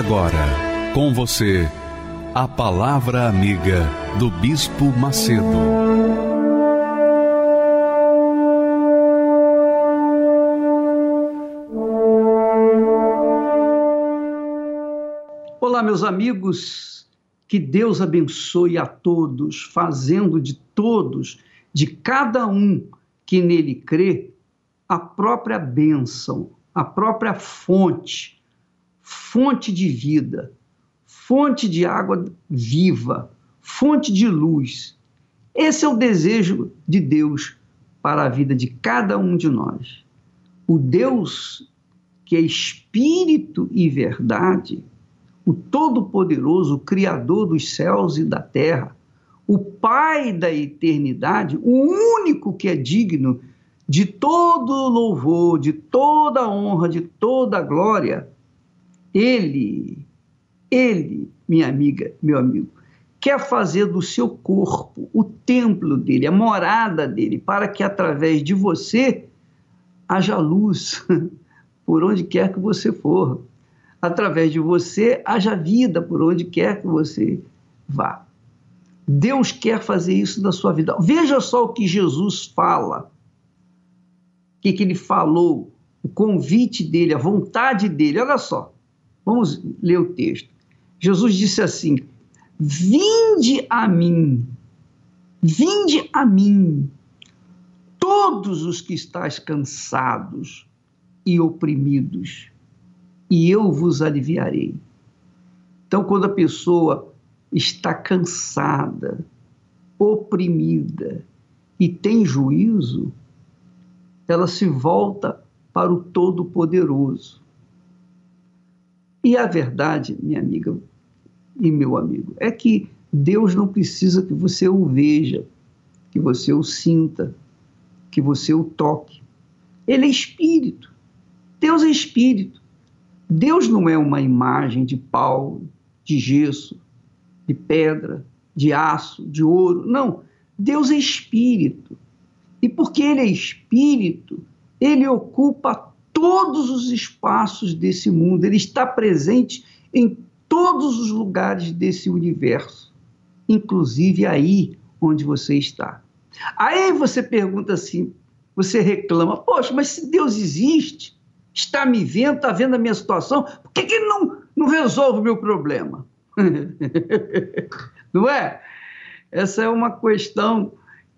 Agora, com você, a Palavra Amiga do Bispo Macedo. Olá, meus amigos, que Deus abençoe a todos, fazendo de todos, de cada um que nele crê, a própria bênção, a própria fonte, fonte de vida fonte de água viva, fonte de luz. Esse é o desejo de Deus para a vida de cada um de nós. O Deus que é espírito e verdade, o Todo-Poderoso, o Criador dos céus e da terra, o Pai da eternidade, o único que é digno de todo louvor, de toda honra, de toda glória, ele ele, minha amiga, meu amigo, quer fazer do seu corpo o templo dele, a morada dele, para que através de você haja luz por onde quer que você for. Através de você haja vida por onde quer que você vá. Deus quer fazer isso na sua vida. Veja só o que Jesus fala. O que, que ele falou, o convite dele, a vontade dele. Olha só, vamos ler o texto. Jesus disse assim: Vinde a mim, vinde a mim, todos os que estáis cansados e oprimidos, e eu vos aliviarei. Então, quando a pessoa está cansada, oprimida e tem juízo, ela se volta para o Todo-Poderoso. E a verdade, minha amiga, e meu amigo, é que Deus não precisa que você o veja, que você o sinta, que você o toque. Ele é espírito. Deus é espírito. Deus não é uma imagem de pau, de gesso, de pedra, de aço, de ouro. Não. Deus é espírito. E porque ele é espírito, ele ocupa todos os espaços desse mundo, ele está presente em todos os lugares desse universo, inclusive aí onde você está. Aí você pergunta assim, você reclama, poxa, mas se Deus existe, está me vendo, está vendo a minha situação, por que, que ele não, não resolve o meu problema? não é? Essa é uma questão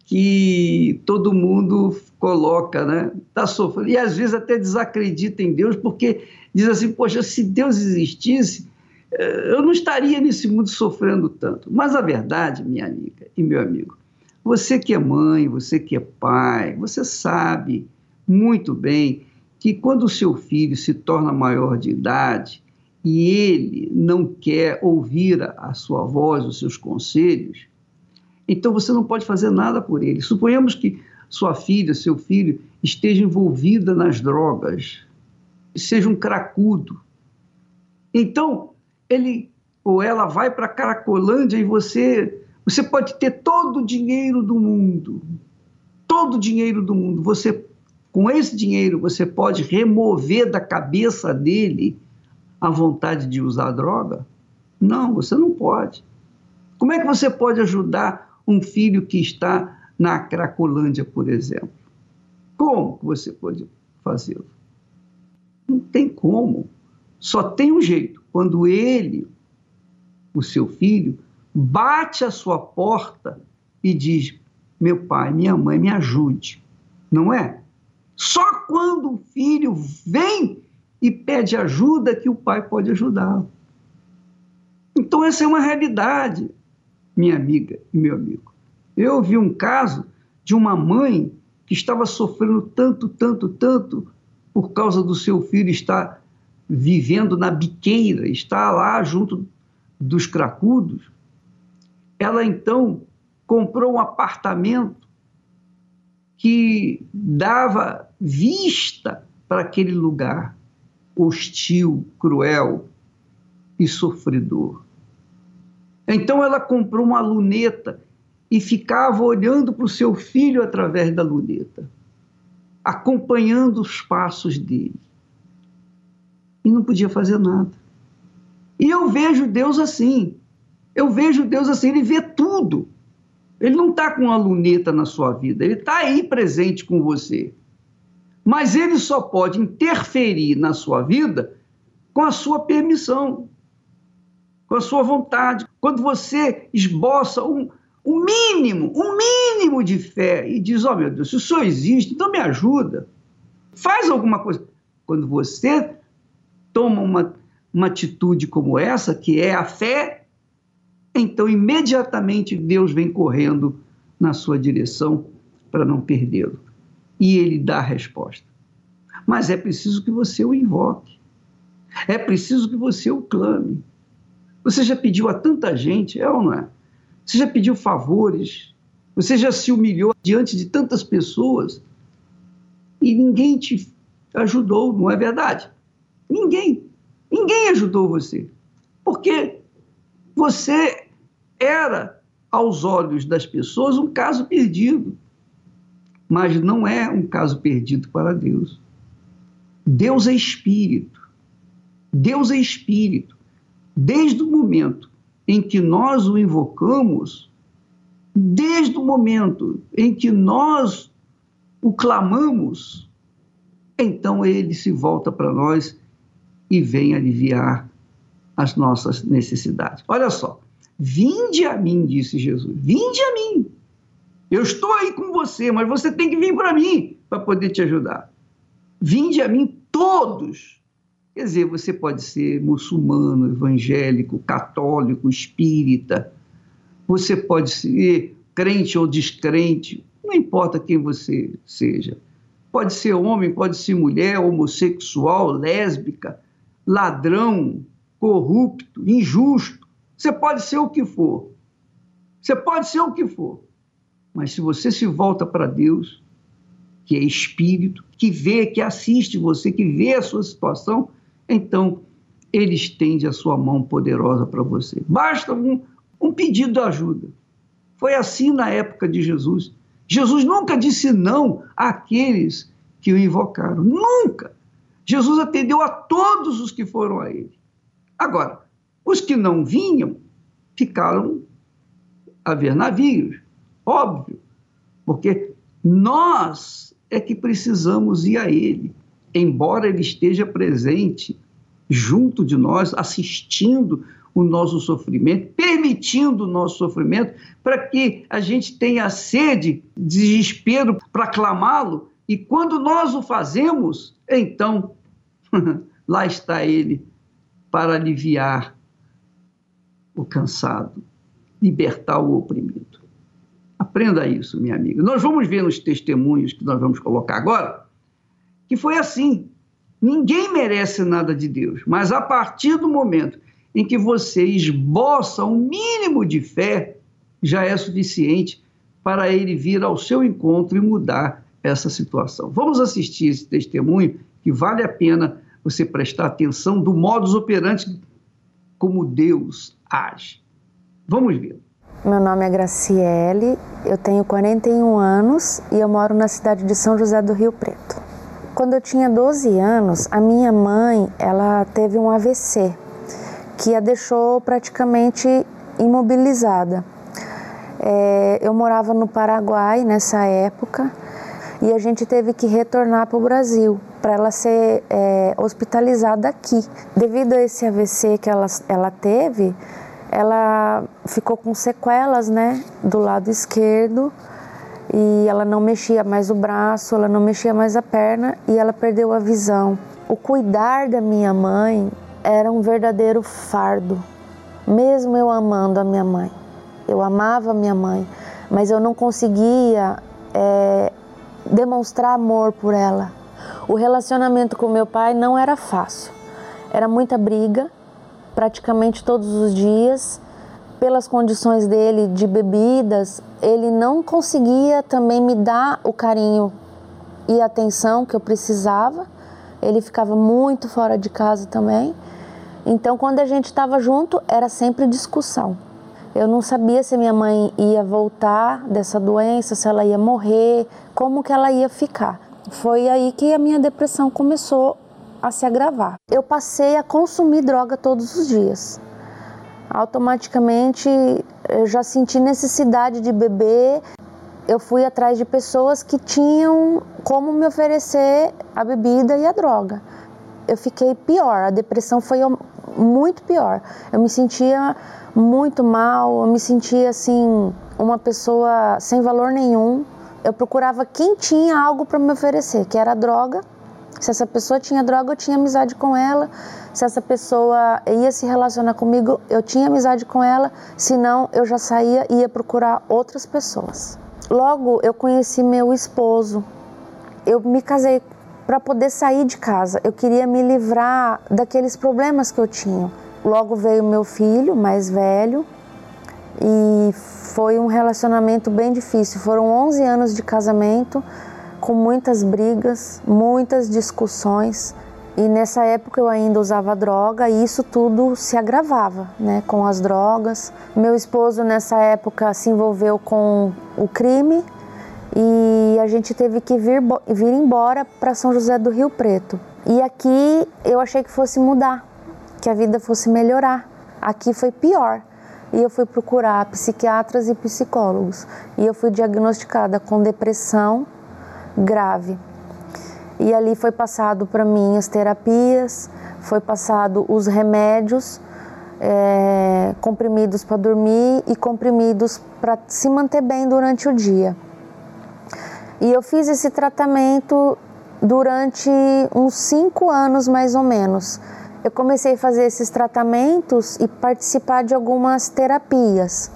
que todo mundo coloca, né? Tá sofrendo. E às vezes até desacredita em Deus, porque diz assim: poxa, se Deus existisse, eu não estaria nesse mundo sofrendo tanto. Mas a verdade, minha amiga e meu amigo, você que é mãe, você que é pai, você sabe muito bem que quando o seu filho se torna maior de idade e ele não quer ouvir a sua voz, os seus conselhos, então você não pode fazer nada por ele. Suponhamos que sua filha, seu filho, esteja envolvida nas drogas, seja um cracudo. Então, ele ou ela vai para Caracolândia e você você pode ter todo o dinheiro do mundo, todo o dinheiro do mundo. Você com esse dinheiro você pode remover da cabeça dele a vontade de usar droga? Não, você não pode. Como é que você pode ajudar um filho que está na Cracolândia, por exemplo? Como você pode fazê-lo? Não tem como. Só tem um jeito quando ele, o seu filho, bate a sua porta e diz: Meu pai, minha mãe, me ajude. Não é? Só quando o filho vem e pede ajuda que o pai pode ajudá-lo. Então, essa é uma realidade, minha amiga e meu amigo. Eu vi um caso de uma mãe que estava sofrendo tanto, tanto, tanto por causa do seu filho estar vivendo na biqueira, está lá junto dos cracudos, ela então comprou um apartamento que dava vista para aquele lugar hostil, cruel e sofredor. Então ela comprou uma luneta e ficava olhando para o seu filho através da luneta, acompanhando os passos dele. E não podia fazer nada. E eu vejo Deus assim. Eu vejo Deus assim, ele vê tudo. Ele não está com uma luneta na sua vida, ele está aí presente com você. Mas ele só pode interferir na sua vida com a sua permissão, com a sua vontade. Quando você esboça um, um mínimo, um mínimo de fé e diz: Oh meu Deus, se o Senhor existe, então me ajuda. Faz alguma coisa. Quando você toma uma, uma atitude como essa, que é a fé, então imediatamente Deus vem correndo na sua direção para não perdê-lo e ele dá a resposta. Mas é preciso que você o invoque. É preciso que você o clame. Você já pediu a tanta gente, é ou não é? Você já pediu favores. Você já se humilhou diante de tantas pessoas e ninguém te ajudou, não é verdade? Ninguém. Ninguém ajudou você. Porque você era, aos olhos das pessoas, um caso perdido mas não é um caso perdido para Deus. Deus é espírito. Deus é espírito. Desde o momento em que nós o invocamos, desde o momento em que nós o clamamos, então ele se volta para nós e vem aliviar as nossas necessidades. Olha só, vinde a mim, disse Jesus, vinde a mim. Eu estou aí com você, mas você tem que vir para mim para poder te ajudar. Vinde a mim todos. Quer dizer, você pode ser muçulmano, evangélico, católico, espírita. Você pode ser crente ou descrente, não importa quem você seja. Pode ser homem, pode ser mulher, homossexual, lésbica, ladrão, corrupto, injusto. Você pode ser o que for. Você pode ser o que for. Mas se você se volta para Deus, que é espírito, que vê, que assiste você, que vê a sua situação, então ele estende a sua mão poderosa para você. Basta um, um pedido de ajuda. Foi assim na época de Jesus. Jesus nunca disse não àqueles que o invocaram. Nunca. Jesus atendeu a todos os que foram a ele. Agora, os que não vinham ficaram a ver navios. Óbvio, porque nós é que precisamos ir a Ele, embora Ele esteja presente junto de nós, assistindo o nosso sofrimento, permitindo o nosso sofrimento, para que a gente tenha sede, desespero para clamá-lo, e quando nós o fazemos, então lá está Ele para aliviar o cansado, libertar o oprimido. Aprenda isso, minha amiga. Nós vamos ver nos testemunhos que nós vamos colocar agora que foi assim. Ninguém merece nada de Deus, mas a partir do momento em que você esboça um mínimo de fé, já é suficiente para ele vir ao seu encontro e mudar essa situação. Vamos assistir esse testemunho que vale a pena você prestar atenção do modus operandi como Deus age. Vamos ver. Meu nome é Graciele, eu tenho 41 anos e eu moro na cidade de São José do Rio Preto. Quando eu tinha 12 anos, a minha mãe, ela teve um AVC que a deixou praticamente imobilizada. É, eu morava no Paraguai nessa época e a gente teve que retornar para o Brasil para ela ser é, hospitalizada aqui. Devido a esse AVC que ela, ela teve, ela ficou com sequelas, né, do lado esquerdo e ela não mexia mais o braço, ela não mexia mais a perna e ela perdeu a visão. O cuidar da minha mãe era um verdadeiro fardo, mesmo eu amando a minha mãe. Eu amava a minha mãe, mas eu não conseguia é, demonstrar amor por ela. O relacionamento com meu pai não era fácil Era muita briga, praticamente todos os dias. Pelas condições dele de bebidas, ele não conseguia também me dar o carinho e atenção que eu precisava. Ele ficava muito fora de casa também. Então, quando a gente estava junto, era sempre discussão. Eu não sabia se minha mãe ia voltar dessa doença, se ela ia morrer, como que ela ia ficar. Foi aí que a minha depressão começou a se agravar. Eu passei a consumir droga todos os dias. Automaticamente eu já senti necessidade de beber. Eu fui atrás de pessoas que tinham como me oferecer a bebida e a droga. Eu fiquei pior, a depressão foi muito pior. Eu me sentia muito mal, eu me sentia assim, uma pessoa sem valor nenhum. Eu procurava quem tinha algo para me oferecer, que era droga. Se essa pessoa tinha droga, eu tinha amizade com ela. Se essa pessoa ia se relacionar comigo, eu tinha amizade com ela. Se não, eu já saía e ia procurar outras pessoas. Logo, eu conheci meu esposo. Eu me casei para poder sair de casa. Eu queria me livrar daqueles problemas que eu tinha. Logo veio meu filho, mais velho, e foi um relacionamento bem difícil. Foram 11 anos de casamento, com muitas brigas, muitas discussões. E nessa época eu ainda usava droga e isso tudo se agravava, né, com as drogas. Meu esposo nessa época se envolveu com o crime e a gente teve que vir, vir embora para São José do Rio Preto. E aqui eu achei que fosse mudar, que a vida fosse melhorar. Aqui foi pior. E eu fui procurar psiquiatras e psicólogos. E eu fui diagnosticada com depressão grave. E ali foi passado para mim as terapias, foi passado os remédios, é, comprimidos para dormir e comprimidos para se manter bem durante o dia. E eu fiz esse tratamento durante uns cinco anos mais ou menos. Eu comecei a fazer esses tratamentos e participar de algumas terapias.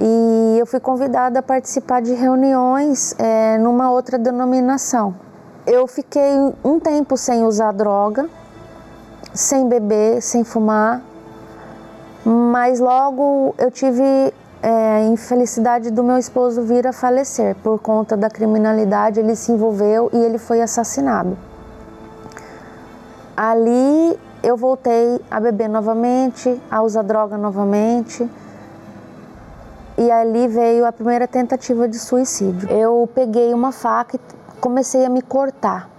E eu fui convidada a participar de reuniões é, numa outra denominação. Eu fiquei um tempo sem usar droga, sem beber, sem fumar, mas logo eu tive é, infelicidade do meu esposo vir a falecer por conta da criminalidade. Ele se envolveu e ele foi assassinado. Ali eu voltei a beber novamente, a usar droga novamente. E ali veio a primeira tentativa de suicídio. Eu peguei uma faca e comecei a me cortar.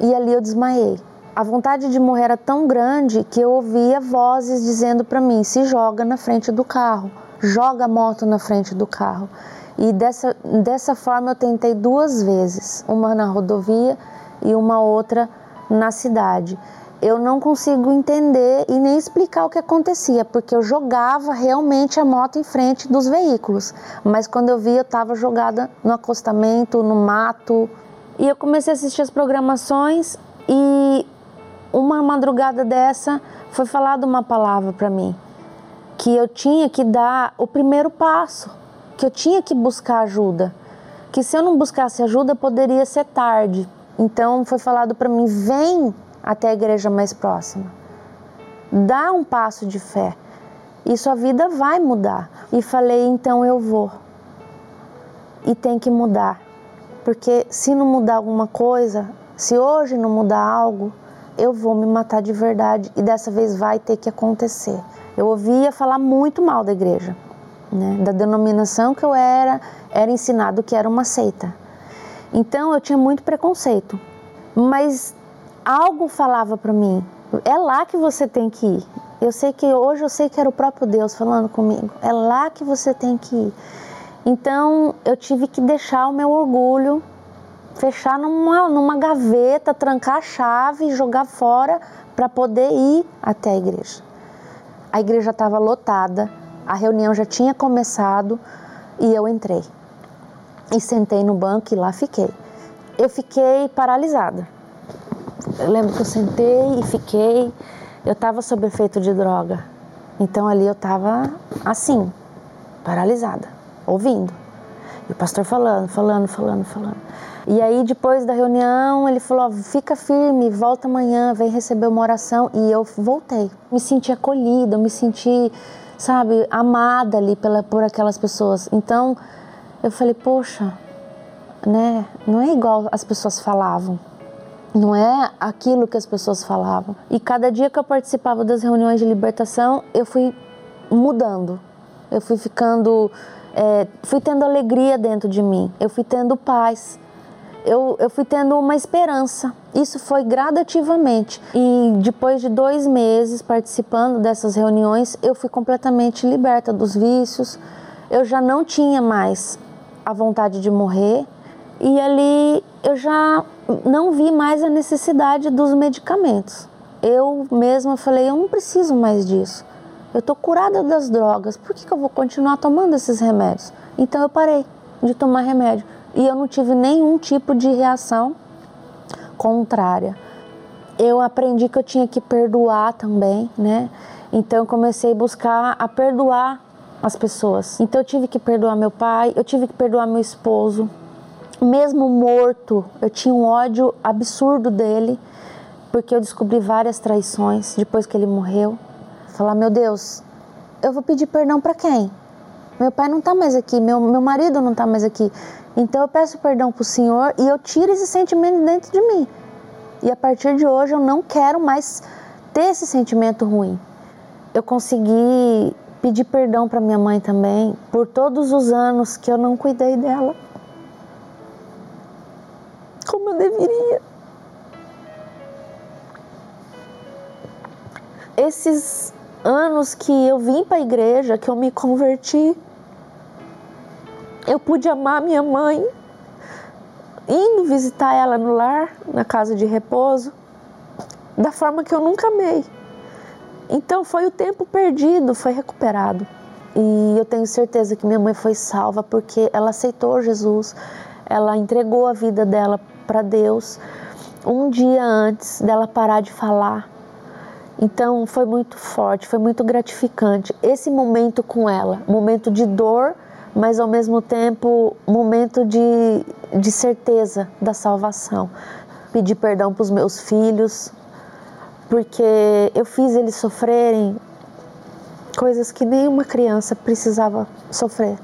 E ali eu desmaiei. A vontade de morrer era tão grande que eu ouvia vozes dizendo para mim: se joga na frente do carro joga a moto na frente do carro. E dessa, dessa forma eu tentei duas vezes, uma na rodovia e uma outra na cidade. Eu não consigo entender e nem explicar o que acontecia, porque eu jogava realmente a moto em frente dos veículos, mas quando eu vi eu estava jogada no acostamento, no mato. E eu comecei a assistir as programações e uma madrugada dessa foi falada uma palavra para mim que eu tinha que dar o primeiro passo, que eu tinha que buscar ajuda, que se eu não buscasse ajuda poderia ser tarde. Então foi falado para mim: vem até a igreja mais próxima, dá um passo de fé e sua vida vai mudar. E falei: então eu vou. E tem que mudar, porque se não mudar alguma coisa, se hoje não mudar algo, eu vou me matar de verdade e dessa vez vai ter que acontecer eu ouvia falar muito mal da igreja, né? da denominação que eu era, era ensinado que era uma seita. Então eu tinha muito preconceito, mas algo falava para mim: é lá que você tem que ir. Eu sei que hoje eu sei que era o próprio Deus falando comigo. É lá que você tem que ir. Então eu tive que deixar o meu orgulho, fechar numa, numa gaveta, trancar a chave e jogar fora para poder ir até a igreja. A igreja estava lotada, a reunião já tinha começado e eu entrei. E sentei no banco e lá fiquei. Eu fiquei paralisada. Eu lembro que eu sentei e fiquei. Eu estava sob efeito de droga. Então ali eu estava assim, paralisada, ouvindo. E o pastor falando, falando, falando, falando. E aí, depois da reunião, ele falou: fica firme, volta amanhã, vem receber uma oração. E eu voltei. Me senti acolhida, me senti, sabe, amada ali pela, por aquelas pessoas. Então, eu falei: poxa, né, não é igual as pessoas falavam. Não é aquilo que as pessoas falavam. E cada dia que eu participava das reuniões de libertação, eu fui mudando. Eu fui ficando, é, fui tendo alegria dentro de mim. Eu fui tendo paz eu, eu fui tendo uma esperança. Isso foi gradativamente. E depois de dois meses participando dessas reuniões, eu fui completamente liberta dos vícios. Eu já não tinha mais a vontade de morrer. E ali eu já não vi mais a necessidade dos medicamentos. Eu mesma falei: eu não preciso mais disso. Eu estou curada das drogas, por que, que eu vou continuar tomando esses remédios? Então eu parei de tomar remédio e eu não tive nenhum tipo de reação contrária. Eu aprendi que eu tinha que perdoar também, né? Então eu comecei a buscar a perdoar as pessoas. Então eu tive que perdoar meu pai, eu tive que perdoar meu esposo. Mesmo morto, eu tinha um ódio absurdo dele, porque eu descobri várias traições depois que ele morreu. Falar, meu Deus, eu vou pedir perdão para quem? Meu pai não está mais aqui, meu, meu marido não está mais aqui. Então eu peço perdão para o Senhor e eu tiro esse sentimento dentro de mim. E a partir de hoje eu não quero mais ter esse sentimento ruim. Eu consegui pedir perdão para minha mãe também por todos os anos que eu não cuidei dela. Como eu deveria. Esses anos que eu vim para a igreja, que eu me converti, eu pude amar minha mãe, indo visitar ela no lar, na casa de repouso, da forma que eu nunca amei. Então foi o tempo perdido, foi recuperado. E eu tenho certeza que minha mãe foi salva porque ela aceitou Jesus, ela entregou a vida dela para Deus um dia antes dela parar de falar. Então foi muito forte, foi muito gratificante esse momento com ela, momento de dor mas ao mesmo tempo momento de, de certeza da salvação. Pedir perdão para os meus filhos, porque eu fiz eles sofrerem coisas que nenhuma criança precisava sofrer.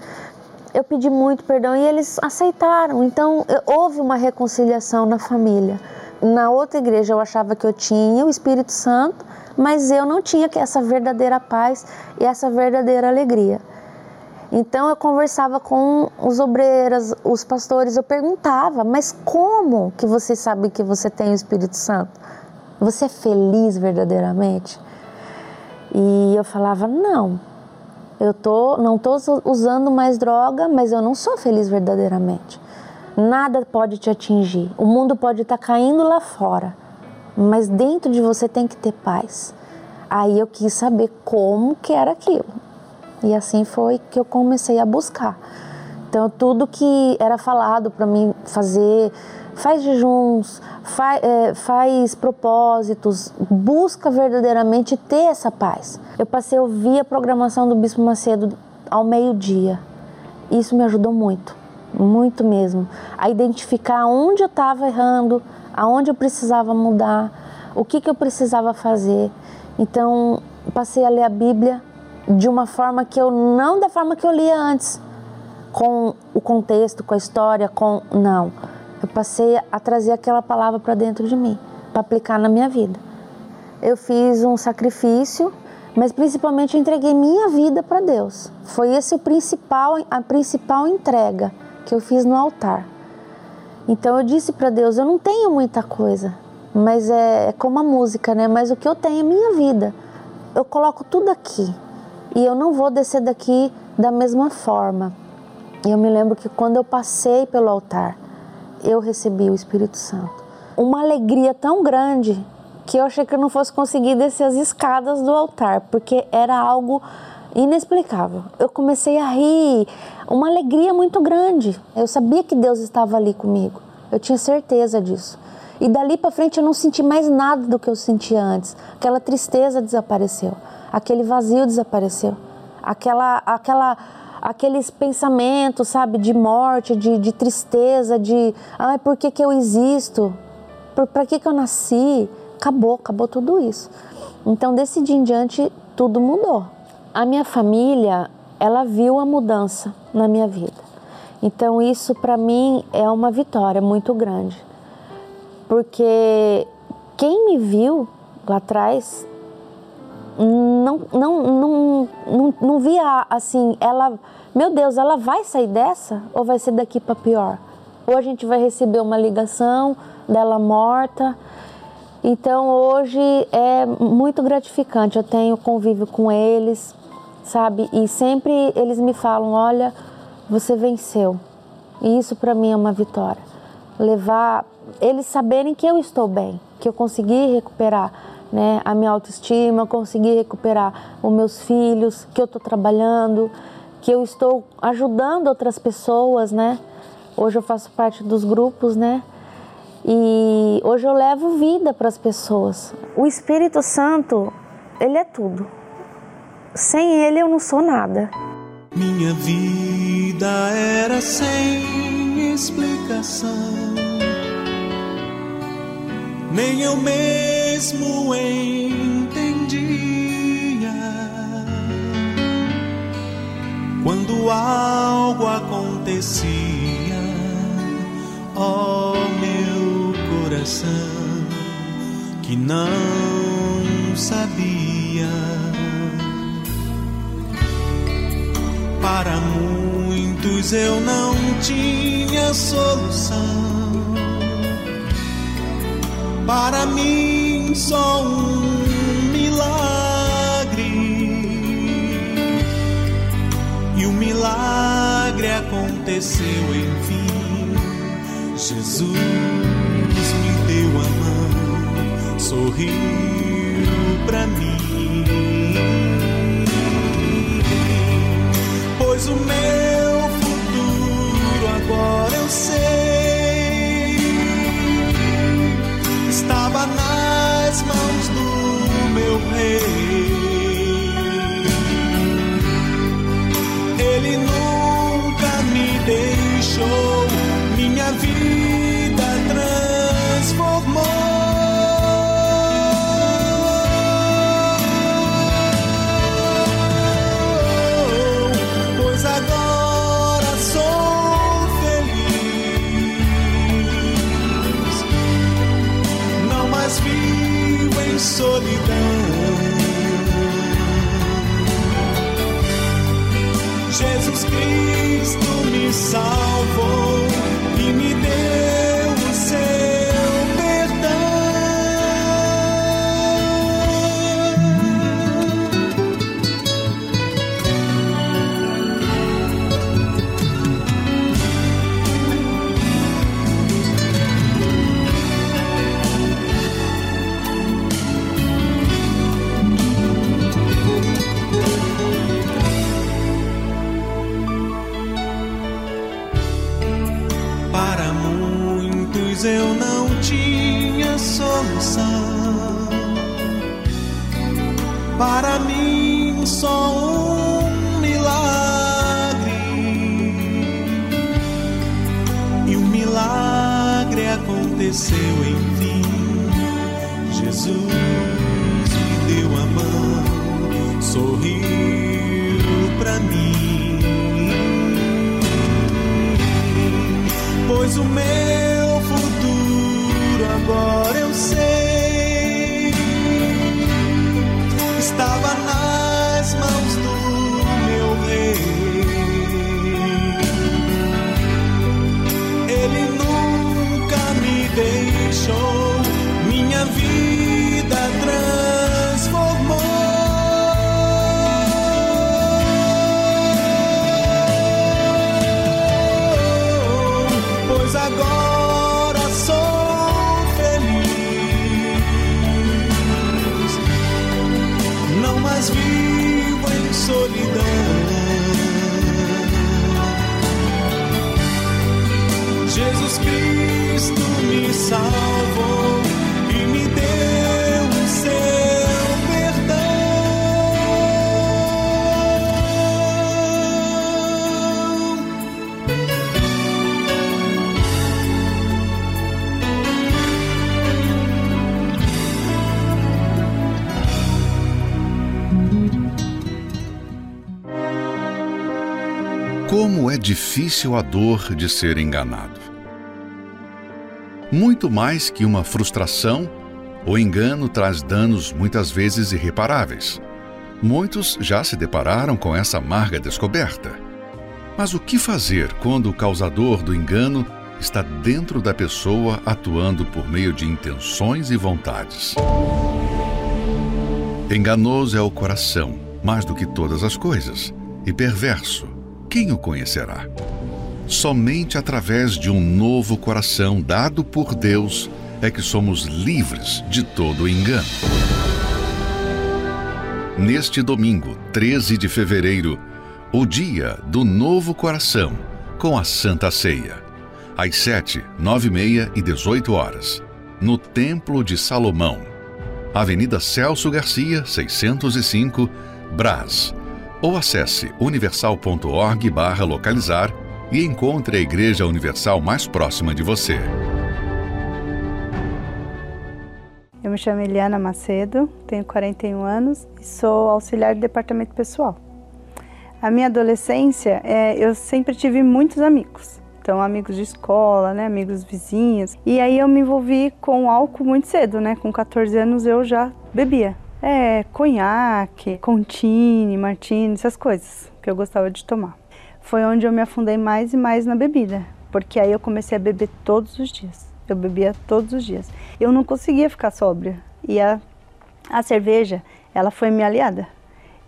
Eu pedi muito perdão e eles aceitaram, então houve uma reconciliação na família. Na outra igreja eu achava que eu tinha o Espírito Santo, mas eu não tinha essa verdadeira paz e essa verdadeira alegria. Então eu conversava com os obreiros, os pastores, eu perguntava, mas como que você sabe que você tem o Espírito Santo? Você é feliz verdadeiramente? E eu falava, não, eu tô, não estou usando mais droga, mas eu não sou feliz verdadeiramente. Nada pode te atingir. O mundo pode estar tá caindo lá fora, mas dentro de você tem que ter paz. Aí eu quis saber como que era aquilo. E assim foi que eu comecei a buscar. Então, tudo que era falado para mim fazer, faz jejuns, faz, é, faz propósitos, busca verdadeiramente ter essa paz. Eu passei a ouvir a programação do Bispo Macedo ao meio-dia. Isso me ajudou muito, muito mesmo, a identificar onde eu estava errando, aonde eu precisava mudar, o que, que eu precisava fazer. Então, passei a ler a Bíblia de uma forma que eu não da forma que eu lia antes, com o contexto, com a história, com não. Eu passei a trazer aquela palavra para dentro de mim, para aplicar na minha vida. Eu fiz um sacrifício, mas principalmente eu entreguei minha vida para Deus. Foi esse o principal, a principal entrega que eu fiz no altar. Então eu disse para Deus, eu não tenho muita coisa, mas é, é como a música, né? Mas o que eu tenho é minha vida. Eu coloco tudo aqui e eu não vou descer daqui da mesma forma. Eu me lembro que quando eu passei pelo altar, eu recebi o Espírito Santo. Uma alegria tão grande que eu achei que eu não fosse conseguir descer as escadas do altar, porque era algo inexplicável. Eu comecei a rir, uma alegria muito grande. Eu sabia que Deus estava ali comigo. Eu tinha certeza disso. E dali para frente eu não senti mais nada do que eu sentia antes. Aquela tristeza desapareceu aquele vazio desapareceu. Aquela, aquela, aqueles pensamentos, sabe, de morte, de, de tristeza, de ai, por que, que eu existo? Para que, que eu nasci? Acabou, acabou tudo isso. Então, desse dia em diante, tudo mudou. A minha família, ela viu a mudança na minha vida. Então, isso para mim é uma vitória muito grande. Porque quem me viu lá atrás não, não, não, não, não via assim, ela, meu Deus, ela vai sair dessa ou vai ser daqui para pior? Ou a gente vai receber uma ligação dela morta. Então hoje é muito gratificante. Eu tenho convívio com eles, sabe? E sempre eles me falam: olha, você venceu. E isso para mim é uma vitória. Levar eles saberem que eu estou bem, que eu consegui recuperar né, a minha autoestima, eu consegui recuperar os meus filhos, que eu estou trabalhando, que eu estou ajudando outras pessoas, né? Hoje eu faço parte dos grupos, né? E hoje eu levo vida para as pessoas. O Espírito Santo, ele é tudo. Sem ele eu não sou nada. Minha vida era sem explicação. Nem eu mesmo entendia. Quando algo acontecia, ó oh, meu coração, que não sabia Para muitos eu não tinha solução. Para mim só um milagre. E o milagre aconteceu enfim. Jesus me deu a mão, sorriu para mim. pois o meu futuro agora eu sei. Estava nas mãos do meu rei. Deixou, difícil a dor de ser enganado. Muito mais que uma frustração, o engano traz danos muitas vezes irreparáveis. Muitos já se depararam com essa amarga descoberta. Mas o que fazer quando o causador do engano está dentro da pessoa atuando por meio de intenções e vontades? Enganoso é o coração, mais do que todas as coisas, e perverso, quem o conhecerá? Somente através de um novo coração dado por Deus é que somos livres de todo engano. Neste domingo, 13 de fevereiro, o dia do novo coração, com a Santa Ceia. Às 7, 9 e meia e 18 horas, no Templo de Salomão, Avenida Celso Garcia, 605, Brás. Ou acesse universal.org/localizar e encontre a Igreja Universal mais próxima de você. Eu me chamo Eliana Macedo, tenho 41 anos e sou auxiliar de departamento pessoal. A minha adolescência, é, eu sempre tive muitos amigos. Então, amigos de escola, né, amigos vizinhos. E aí eu me envolvi com álcool muito cedo, né? Com 14 anos eu já bebia. É, conhaque, contine, martini, essas coisas que eu gostava de tomar. Foi onde eu me afundei mais e mais na bebida, porque aí eu comecei a beber todos os dias. Eu bebia todos os dias. Eu não conseguia ficar sóbria. E a, a cerveja, ela foi minha aliada.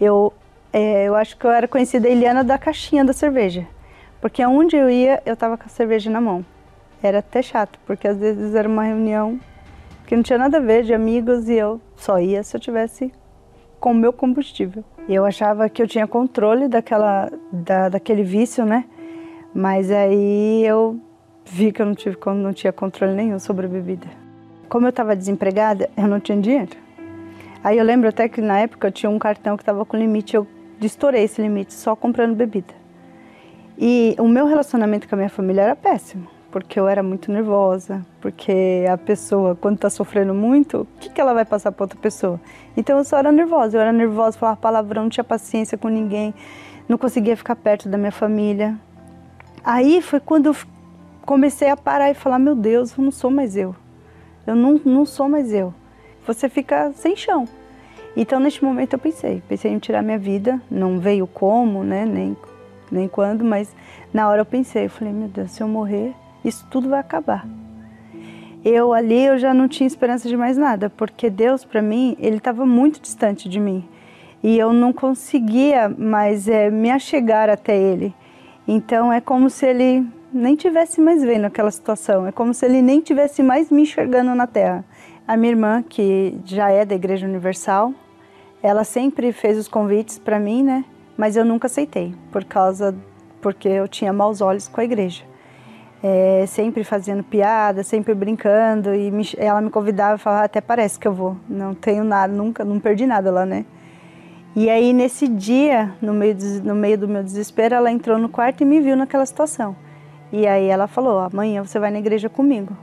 Eu, é, eu acho que eu era conhecida Eliana da caixinha da cerveja. Porque aonde eu ia, eu tava com a cerveja na mão. Era até chato, porque às vezes era uma reunião que não tinha nada a ver de amigos e eu só ia se eu tivesse com o meu combustível. Eu achava que eu tinha controle daquela, da, daquele vício, né? Mas aí eu vi que eu não, tive, não tinha controle nenhum sobre a bebida. Como eu estava desempregada, eu não tinha dinheiro. Aí eu lembro até que na época eu tinha um cartão que estava com limite, eu estourei esse limite só comprando bebida. E o meu relacionamento com a minha família era péssimo, porque eu era muito nervosa, porque a pessoa, quando está sofrendo muito, o que, que ela vai passar para outra pessoa? Então eu só era nervosa, eu era nervosa, falava palavrão, não tinha paciência com ninguém, não conseguia ficar perto da minha família. Aí foi quando eu comecei a parar e falar: meu Deus, eu não sou mais eu. Eu não, não sou mais eu. Você fica sem chão. Então, neste momento, eu pensei: pensei em tirar minha vida. Não veio como, né? Nem nem quando, mas na hora eu pensei, eu falei, meu Deus, se eu morrer, isso tudo vai acabar. Eu ali eu já não tinha esperança de mais nada, porque Deus para mim, ele estava muito distante de mim. E eu não conseguia mais é, me achegar até ele. Então é como se ele nem tivesse mais vendo aquela situação, é como se ele nem tivesse mais me enxergando na terra. A minha irmã, que já é da Igreja Universal, ela sempre fez os convites para mim, né? mas eu nunca aceitei, por causa porque eu tinha maus olhos com a igreja. É, sempre fazendo piada, sempre brincando, e me, ela me convidava e falava, até parece que eu vou, não tenho nada, nunca, não perdi nada lá, né? E aí nesse dia, no meio, no meio do meu desespero, ela entrou no quarto e me viu naquela situação. E aí ela falou, amanhã você vai na igreja comigo,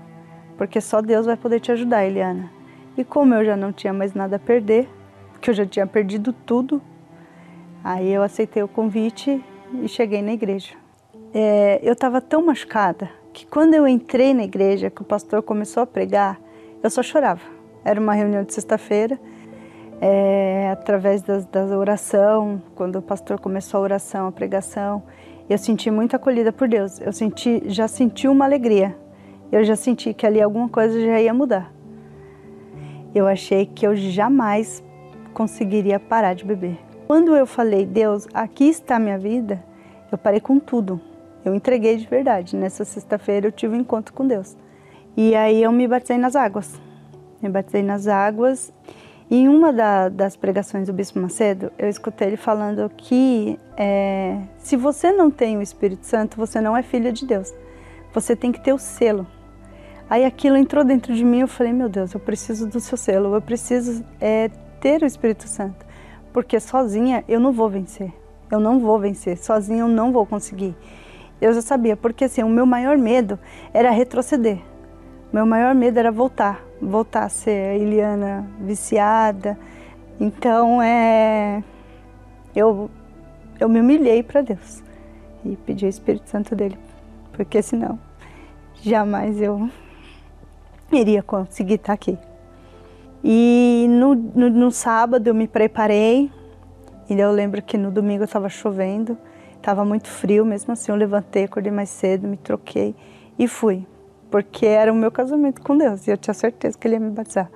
porque só Deus vai poder te ajudar, Eliana. E como eu já não tinha mais nada a perder, porque eu já tinha perdido tudo, Aí eu aceitei o convite e cheguei na igreja. É, eu estava tão machucada que quando eu entrei na igreja, que o pastor começou a pregar, eu só chorava. Era uma reunião de sexta-feira, é, através da, da oração, quando o pastor começou a oração, a pregação, eu senti muito acolhida por Deus. Eu senti, já senti uma alegria. Eu já senti que ali alguma coisa já ia mudar. Eu achei que eu jamais conseguiria parar de beber. Quando eu falei, Deus, aqui está a minha vida, eu parei com tudo. Eu entreguei de verdade. Nessa sexta-feira eu tive um encontro com Deus. E aí eu me batizei nas águas. Me batizei nas águas. Em uma da, das pregações do Bispo Macedo, eu escutei ele falando que é, se você não tem o Espírito Santo, você não é filha de Deus. Você tem que ter o selo. Aí aquilo entrou dentro de mim, eu falei, meu Deus, eu preciso do seu selo, eu preciso é, ter o Espírito Santo porque sozinha eu não vou vencer. Eu não vou vencer, sozinha eu não vou conseguir. Eu já sabia, porque assim, o meu maior medo era retroceder. Meu maior medo era voltar, voltar a ser a Eliana viciada. Então, é eu eu me humilhei para Deus. e pedir o Espírito Santo dele, porque senão jamais eu iria conseguir estar aqui. E no, no, no sábado eu me preparei, e eu lembro que no domingo estava chovendo, estava muito frio, mesmo assim eu levantei, acordei mais cedo, me troquei e fui, porque era o meu casamento com Deus e eu tinha certeza que ele ia me batizar.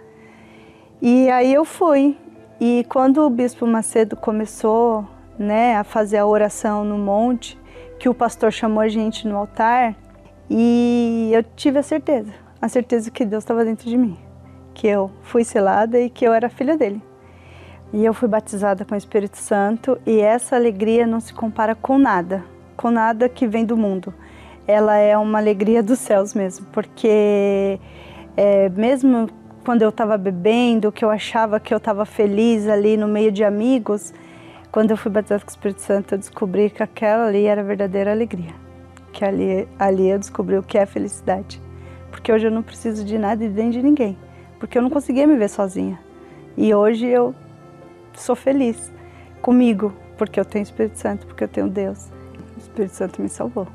E aí eu fui, e quando o Bispo Macedo começou né, a fazer a oração no monte, que o pastor chamou a gente no altar, e eu tive a certeza, a certeza que Deus estava dentro de mim, que eu fui selada e que eu era filha dele. E eu fui batizada com o Espírito Santo e essa alegria não se compara com nada, com nada que vem do mundo. Ela é uma alegria dos céus mesmo, porque é, mesmo quando eu estava bebendo, que eu achava que eu estava feliz ali no meio de amigos, quando eu fui batizada com o Espírito Santo, eu descobri que aquela ali era a verdadeira alegria. Que ali, ali eu descobri o que é felicidade. Porque hoje eu não preciso de nada e nem de ninguém. Porque eu não conseguia me ver sozinha. E hoje eu sou feliz comigo, porque eu tenho o Espírito Santo, porque eu tenho Deus. O Espírito Santo me salvou.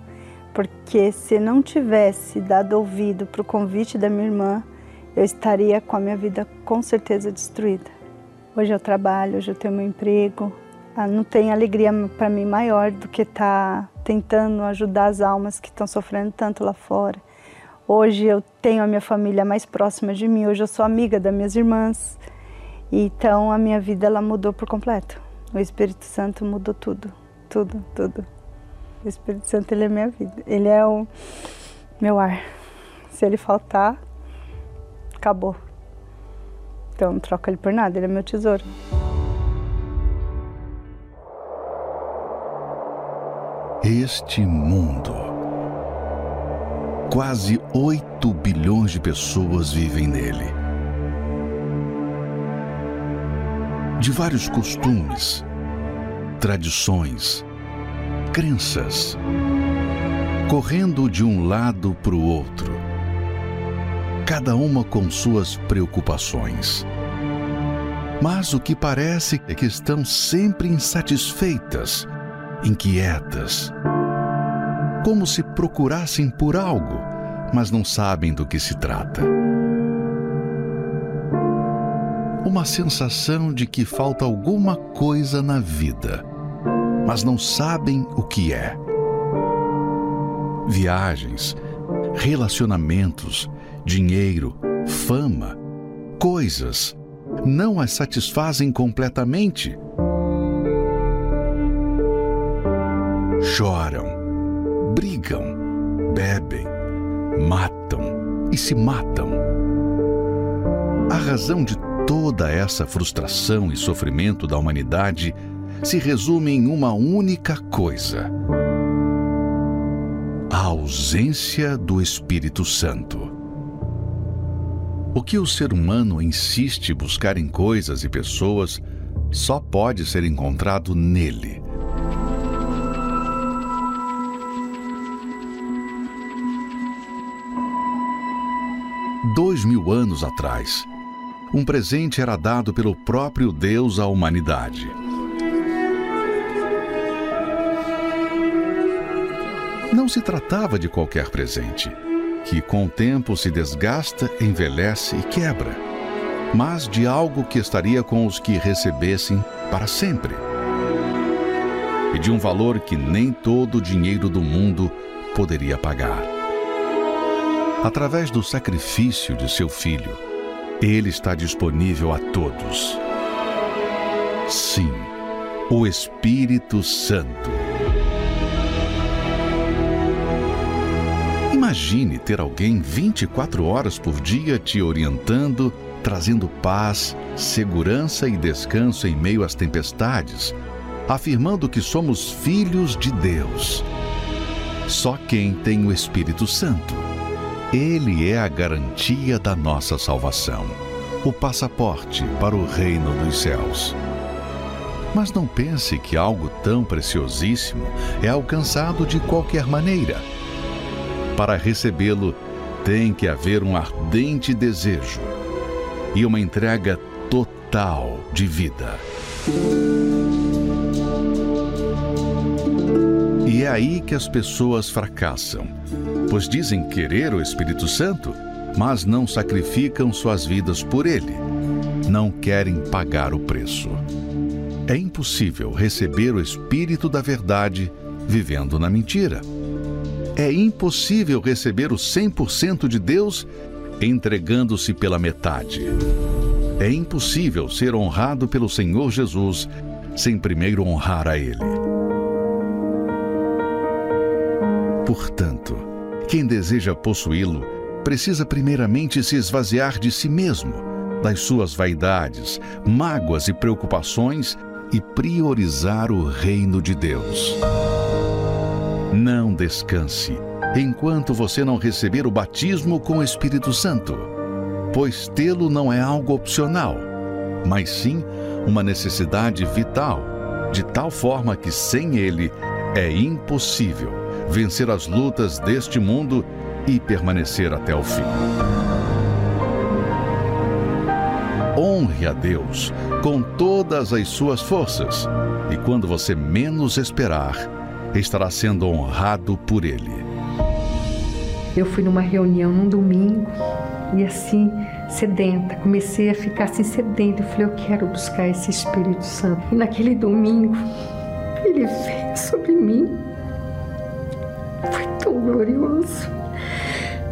Porque se não tivesse dado ouvido para o convite da minha irmã, eu estaria com a minha vida com certeza destruída. Hoje eu trabalho, hoje eu tenho meu emprego, ah, não tem alegria para mim maior do que estar tá tentando ajudar as almas que estão sofrendo tanto lá fora. Hoje eu tenho a minha família mais próxima de mim, hoje eu sou amiga das minhas irmãs. Então a minha vida ela mudou por completo. O Espírito Santo mudou tudo, tudo, tudo. O Espírito Santo ele é minha vida, ele é o meu ar. Se ele faltar, acabou. Então não troca ele por nada, ele é meu tesouro. Este mundo. Quase 8 bilhões de pessoas vivem nele. De vários costumes, tradições, crenças, correndo de um lado para o outro, cada uma com suas preocupações. Mas o que parece é que estão sempre insatisfeitas inquietas, como se procurassem por algo, mas não sabem do que se trata. Uma sensação de que falta alguma coisa na vida, mas não sabem o que é. Viagens, relacionamentos, dinheiro, fama, coisas não as satisfazem completamente choram, brigam, bebem, matam e se matam. A razão de toda essa frustração e sofrimento da humanidade se resume em uma única coisa: a ausência do Espírito Santo. O que o ser humano insiste buscar em coisas e pessoas só pode ser encontrado nele. dois mil anos atrás. Um presente era dado pelo próprio Deus à humanidade. Não se tratava de qualquer presente, que com o tempo se desgasta, envelhece e quebra, mas de algo que estaria com os que recebessem para sempre. E de um valor que nem todo o dinheiro do mundo poderia pagar através do sacrifício de seu filho. Ele está disponível a todos. Sim, o Espírito Santo. Imagine ter alguém 24 horas por dia te orientando, trazendo paz, segurança e descanso em meio às tempestades, afirmando que somos filhos de Deus. Só quem tem o Espírito Santo ele é a garantia da nossa salvação, o passaporte para o reino dos céus. Mas não pense que algo tão preciosíssimo é alcançado de qualquer maneira. Para recebê-lo, tem que haver um ardente desejo e uma entrega total de vida. E é aí que as pessoas fracassam, pois dizem querer o Espírito Santo, mas não sacrificam suas vidas por ele. Não querem pagar o preço. É impossível receber o Espírito da Verdade vivendo na mentira. É impossível receber o 100% de Deus entregando-se pela metade. É impossível ser honrado pelo Senhor Jesus sem primeiro honrar a Ele. Portanto, quem deseja possuí-lo precisa primeiramente se esvaziar de si mesmo, das suas vaidades, mágoas e preocupações e priorizar o reino de Deus. Não descanse enquanto você não receber o batismo com o Espírito Santo, pois tê-lo não é algo opcional, mas sim uma necessidade vital, de tal forma que sem ele é impossível vencer as lutas deste mundo e permanecer até o fim. Honre a Deus com todas as suas forças, e quando você menos esperar, estará sendo honrado por Ele. Eu fui numa reunião num domingo e assim, sedenta, comecei a ficar assim sedenta. Eu falei, eu quero buscar esse Espírito Santo. E naquele domingo, ele veio sobre mim. Glorioso.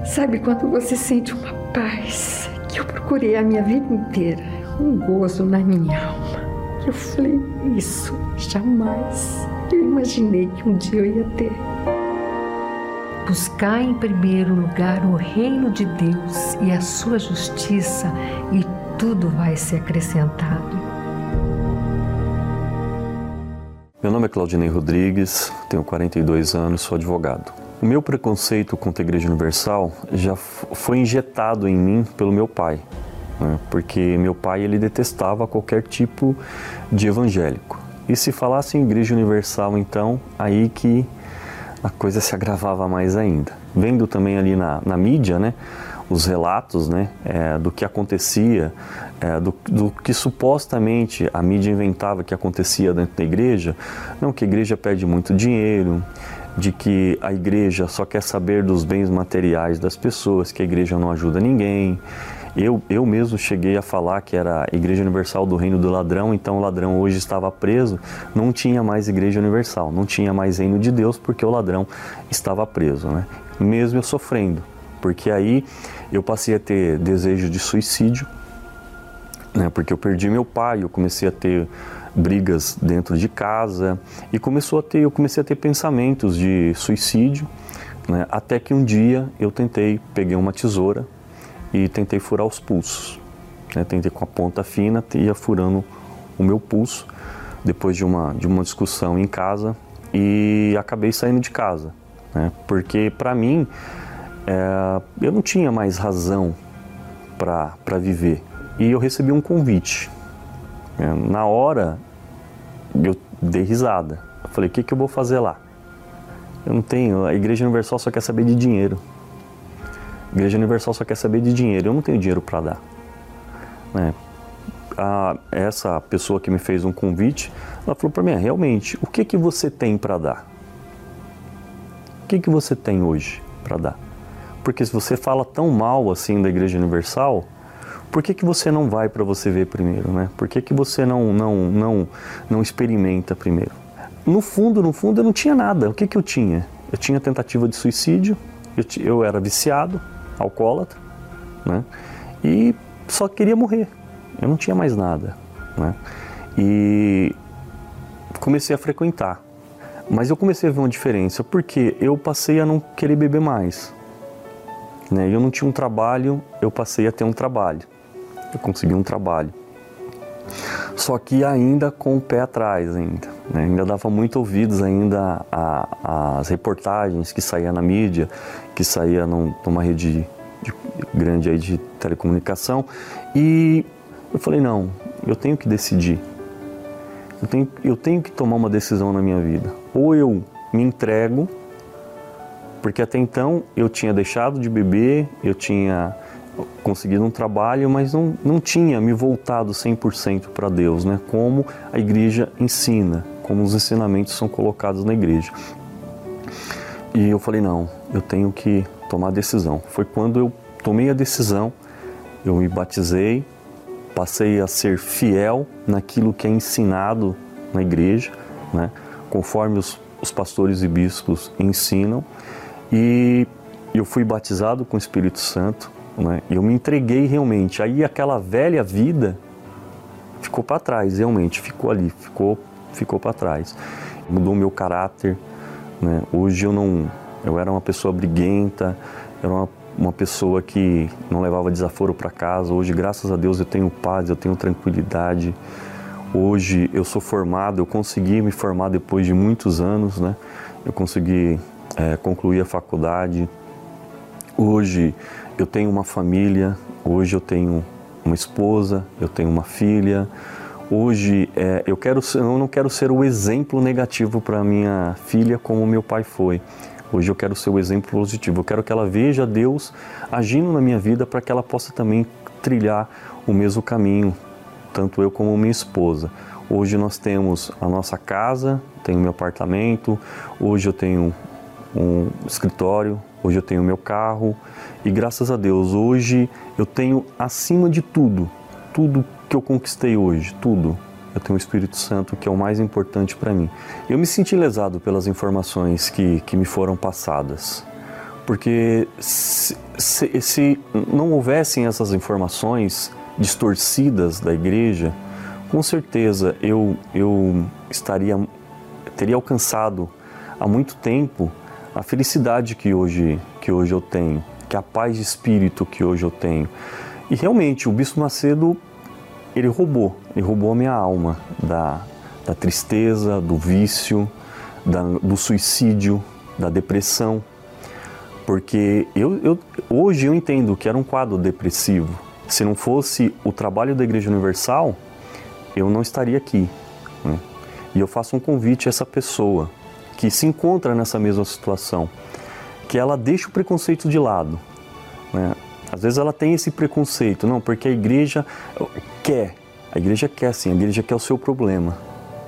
Sabe quando você sente uma paz que eu procurei a minha vida inteira, um gozo na minha alma. Eu falei, isso jamais eu imaginei que um dia eu ia ter. Buscar em primeiro lugar o reino de Deus e a sua justiça, e tudo vai ser acrescentado. Meu nome é Claudinei Rodrigues, tenho 42 anos, sou advogado. O meu preconceito contra a Igreja Universal já foi injetado em mim pelo meu pai, né? porque meu pai ele detestava qualquer tipo de evangélico. E se falasse em Igreja Universal, então, aí que a coisa se agravava mais ainda. Vendo também ali na, na mídia, né, os relatos né, é, do que acontecia, é, do, do, que supostamente a mídia inventava que acontecia dentro da igreja, não que a igreja perde muito dinheiro, de que a igreja só quer saber dos bens materiais das pessoas, que a igreja não ajuda ninguém, eu, eu mesmo cheguei a falar que era a Igreja Universal do Reino do Ladrão, então o ladrão hoje estava preso, não tinha mais Igreja Universal, não tinha mais Reino de Deus porque o ladrão estava preso, né? Mesmo eu sofrendo, porque aí eu passei a ter desejo de suicídio, né? Porque eu perdi meu pai, eu comecei a ter brigas dentro de casa e começou a ter, eu comecei a ter pensamentos de suicídio, né? Até que um dia eu tentei, peguei uma tesoura e tentei furar os pulsos. Né? Tentei com a ponta fina, ia furando o meu pulso depois de uma, de uma discussão em casa e acabei saindo de casa. Né? Porque para mim é, eu não tinha mais razão para viver. E eu recebi um convite. É, na hora eu dei risada. Eu falei: o que, que eu vou fazer lá? Eu não tenho, a Igreja Universal só quer saber de dinheiro. Igreja Universal só quer saber de dinheiro, eu não tenho dinheiro para dar. Né? A, essa pessoa que me fez um convite, ela falou para mim, é, realmente, o que que você tem para dar? O que que você tem hoje para dar? Porque se você fala tão mal assim da Igreja Universal, por que, que você não vai para você ver primeiro, né? Por que, que você não, não, não, não experimenta primeiro? No fundo, no fundo, eu não tinha nada. O que, que eu tinha? Eu tinha tentativa de suicídio, eu, eu era viciado, alcoólatra, né? E só queria morrer. Eu não tinha mais nada, né? E comecei a frequentar. Mas eu comecei a ver uma diferença porque eu passei a não querer beber mais. Né? Eu não tinha um trabalho, eu passei a ter um trabalho. Eu consegui um trabalho. Só que ainda com o pé atrás ainda. Né? Ainda dava muito ouvidos ainda às reportagens que saía na mídia, que saía num, numa rede de, grande aí de telecomunicação. E eu falei, não, eu tenho que decidir. Eu tenho, eu tenho que tomar uma decisão na minha vida. Ou eu me entrego, porque até então eu tinha deixado de beber, eu tinha conseguido um trabalho, mas não, não tinha me voltado 100% para Deus, né? como a igreja ensina, como os ensinamentos são colocados na igreja. E eu falei: não, eu tenho que tomar decisão. Foi quando eu tomei a decisão, eu me batizei, passei a ser fiel naquilo que é ensinado na igreja, né? conforme os, os pastores e bispos ensinam. E eu fui batizado com o Espírito Santo, né? eu me entreguei realmente. Aí aquela velha vida ficou para trás, realmente, ficou ali, ficou, ficou para trás. Mudou meu caráter. Né? Hoje eu não. Eu era uma pessoa briguenta, era uma uma pessoa que não levava desaforo para casa. Hoje, graças a Deus, eu tenho paz, eu tenho tranquilidade. Hoje eu sou formado, eu consegui me formar depois de muitos anos, né? Eu consegui é, concluir a faculdade. Hoje eu tenho uma família, hoje eu tenho uma esposa, eu tenho uma filha. Hoje é, eu, quero, eu não quero ser o exemplo negativo para minha filha como meu pai foi. Hoje eu quero ser o exemplo positivo. Eu quero que ela veja Deus agindo na minha vida para que ela possa também trilhar o mesmo caminho, tanto eu como minha esposa. Hoje nós temos a nossa casa, tenho meu apartamento, hoje eu tenho um escritório, hoje eu tenho meu carro e graças a Deus hoje eu tenho acima de tudo, tudo que eu conquistei hoje, tudo eu tenho o Espírito Santo que é o mais importante para mim. Eu me senti lesado pelas informações que, que me foram passadas, porque se, se, se não houvessem essas informações distorcidas da igreja, com certeza eu, eu estaria teria alcançado há muito tempo a felicidade que hoje, que hoje eu tenho, que a paz de espírito que hoje eu tenho. E realmente o Bispo Macedo ele roubou, ele roubou a minha alma da, da tristeza, do vício, da, do suicídio, da depressão. Porque eu, eu, hoje eu entendo que era um quadro depressivo. Se não fosse o trabalho da Igreja Universal, eu não estaria aqui. Né? E eu faço um convite a essa pessoa que se encontra nessa mesma situação, que ela deixe o preconceito de lado. Né? Às vezes ela tem esse preconceito, não, porque a igreja quer, a igreja quer sim, a igreja quer o seu problema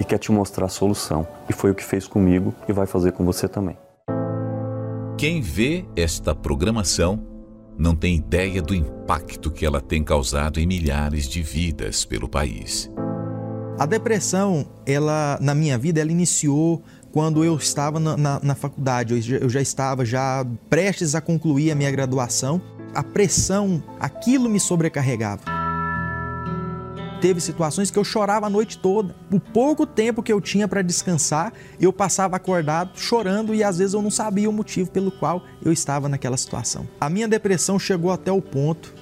e quer te mostrar a solução. E foi o que fez comigo e vai fazer com você também. Quem vê esta programação não tem ideia do impacto que ela tem causado em milhares de vidas pelo país. A depressão, ela na minha vida, ela iniciou quando eu estava na, na, na faculdade. Eu já, eu já estava já prestes a concluir a minha graduação a pressão, aquilo me sobrecarregava. Teve situações que eu chorava a noite toda. O pouco tempo que eu tinha para descansar, eu passava acordado chorando e às vezes eu não sabia o motivo pelo qual eu estava naquela situação. A minha depressão chegou até o ponto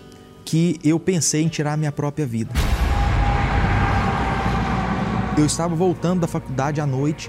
que eu pensei em tirar minha própria vida. Eu estava voltando da faculdade à noite